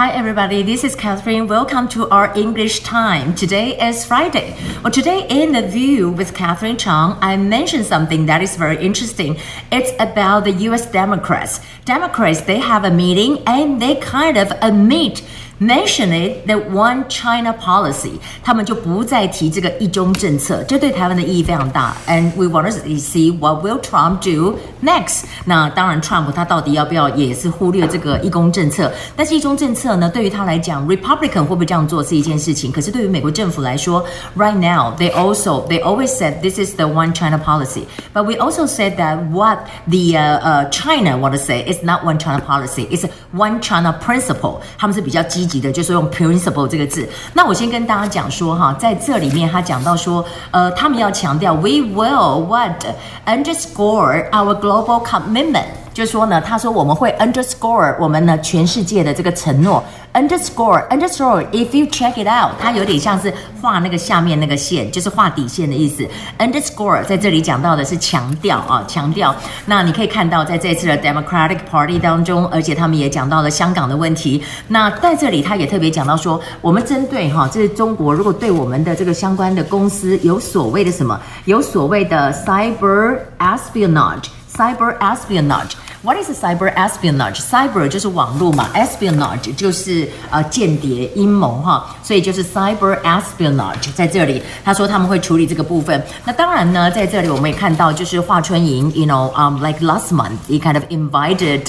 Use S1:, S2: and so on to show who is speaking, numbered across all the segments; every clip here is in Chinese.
S1: Hi, everybody. This is Catherine. Welcome to our English time. Today is Friday. Well, today in the View with Catherine Chang, I mentioned something that is very interesting. It's about the U.S. Democrats. Democrats, they have a meeting and they kind of admit mention it the one China policy，他们就不再提这个一中政策，这对台湾的意义非常大。And we want to see what will Trump do next。那当然，Trump 他到底要不要也是忽略这个一中政策？但是一中政策呢，对于他来讲，Republican 会不会这样做是一件事情。可是对于美国政府来说，Right now they also they always said this is the one China policy. But we also said that what the uh, uh, China want to say is not one China policy. It's one China principle. 他们是比较积 极的，就是用 principle 这个字。那我先跟大家讲说哈，在这里面他讲到说，呃，他们要强调，we will what underscore our global commitment，就说呢，他说我们会 underscore 我们呢全世界的这个承诺。Underscore, underscore. If you check it out，它有点像是画那个下面那个线，就是画底线的意思。Underscore 在这里讲到的是强调啊，强调。那你可以看到，在这次的 Democratic Party 当中，而且他们也讲到了香港的问题。那在这里，他也特别讲到说，我们针对哈，这是中国如果对我们的这个相关的公司有所谓的什么，有所谓的 cyber espionage Cyber espionage。What is cyber espionage? Cyber 就是网络嘛，espionage 就是呃间谍阴谋哈，所以就是 cyber espionage 在这里。他说他们会处理这个部分。那当然呢，在这里我们也看到，就是华春莹，you know, um, like last month, he kind of invited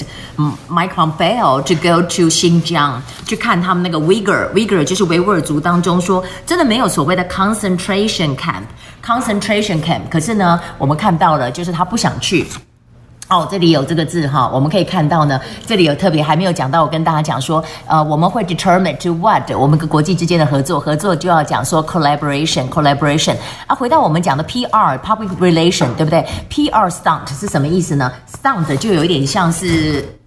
S1: Mike Pompeo to go to Xinjiang 去看他们那个 Uyghur，Uyghur 就是维吾尔族当中说真的没有所谓的 concentration camp，concentration camp。可是呢，我们看到了，就是他不想去。哦，这里有这个字哈，我们可以看到呢，这里有特别还没有讲到，我跟大家讲说，呃，我们会 determine to what 我们跟国际之间的合作，合作就要讲说 collaboration，collaboration。啊，回到我们讲的 PR，public relation，对不对？PR stunt 是什么意思呢？stunt 就有一点像是。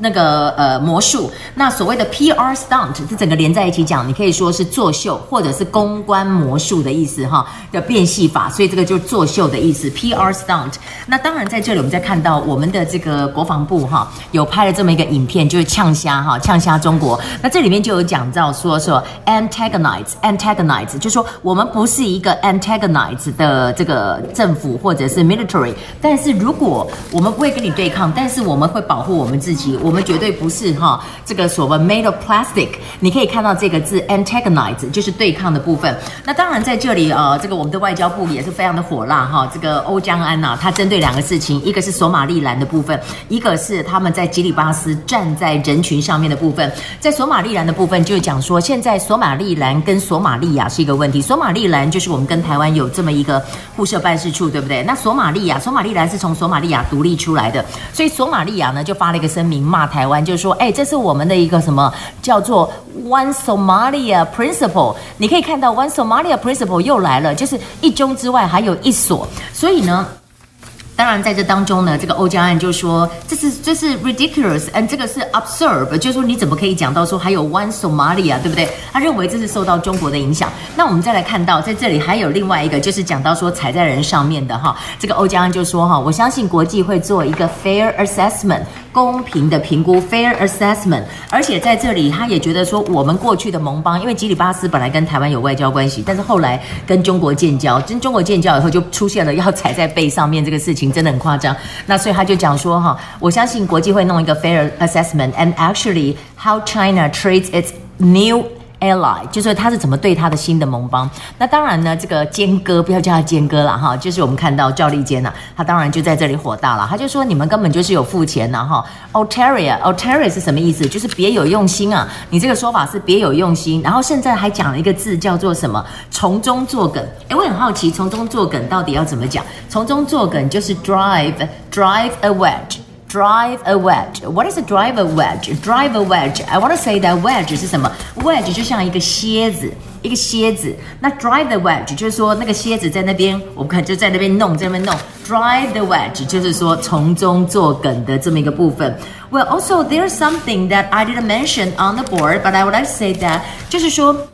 S1: 那个呃魔术，那所谓的 PR stunt 是整个连在一起讲，你可以说是作秀或者是公关魔术的意思哈，的变戏法，所以这个就是作秀的意思。PR stunt。那当然在这里我们再看到我们的这个国防部哈，有拍了这么一个影片，就是呛虾哈，呛虾中国。那这里面就有讲到说说 antagonize，antagonize，就说我们不是一个 antagonize 的这个政府或者是 military，但是如果我们不会跟你对抗，但是我们会保护我们自己。我们绝对不是哈，这个所谓 made of plastic，你可以看到这个字 antagonize 就是对抗的部分。那当然在这里呃，这个我们的外交部也是非常的火辣哈。这个欧江安呐、啊，他针对两个事情，一个是索马利兰的部分，一个是他们在吉里巴斯站在人群上面的部分。在索马利兰的部分，就讲说现在索马利兰跟索马利亚是一个问题。索马利兰就是我们跟台湾有这么一个互设办事处，对不对？那索马利亚，索马利兰是从索马利亚独立出来的，所以索马利亚呢就发了一个声明骂。台湾就是说，哎，这是我们的一个什么叫做 One Somalia Principle？你可以看到 One Somalia Principle 又来了，就是一中之外还有一所，所以呢。当然，在这当中呢，这个欧江安就说这是这是 ridiculous，and 这个是 absurd，就是说你怎么可以讲到说还有 one Somalia，对不对？他认为这是受到中国的影响。那我们再来看到，在这里还有另外一个，就是讲到说踩在人上面的哈，这个欧江安就说哈，我相信国际会做一个 fair assessment，公平的评估 fair assessment，而且在这里他也觉得说我们过去的盟邦，因为吉里巴斯本来跟台湾有外交关系，但是后来跟中国建交，跟中国建交以后就出现了要踩在背上面这个事情。真的很夸张，那所以他就讲说哈，我相信国际会弄一个 fair assessment，and actually how China treats its new ally，就是他是怎么对他的新的盟邦。那当然呢，这个坚哥不要叫他坚哥了哈，就是我们看到赵立坚呐，他当然就在这里火大了，他就说你们根本就是有付钱呐哈。Ulterior，ulterior 是什么意思？就是别有用心啊，你这个说法是别有用心，然后现在还讲了一个字叫做什么？从中作梗。诶，我很好奇，从中作梗到底要怎么讲？从中作梗就是 drive，drive a wet。Drive a wedge. What is a drive a wedge? Drive a wedge. I want to say that wedge 是什么？Wedge 就像一个楔子，一个楔子。那 drive the wedge 就是说那个楔子在那边，我们看就在那边弄，在那边弄。Drive the wedge 就是说从中作梗的这么一个部分。Well, also there's something that I didn't mention on the board, but I would like to say that 就是说。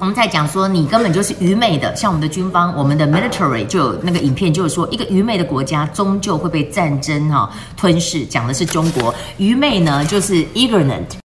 S1: 我们在讲说你根本就是愚昧的，像我们的军方，我们的 military 就有那个影片，就是说一个愚昧的国家终究会被战争哈吞噬，讲的是中国愚昧呢，就是 ignorant。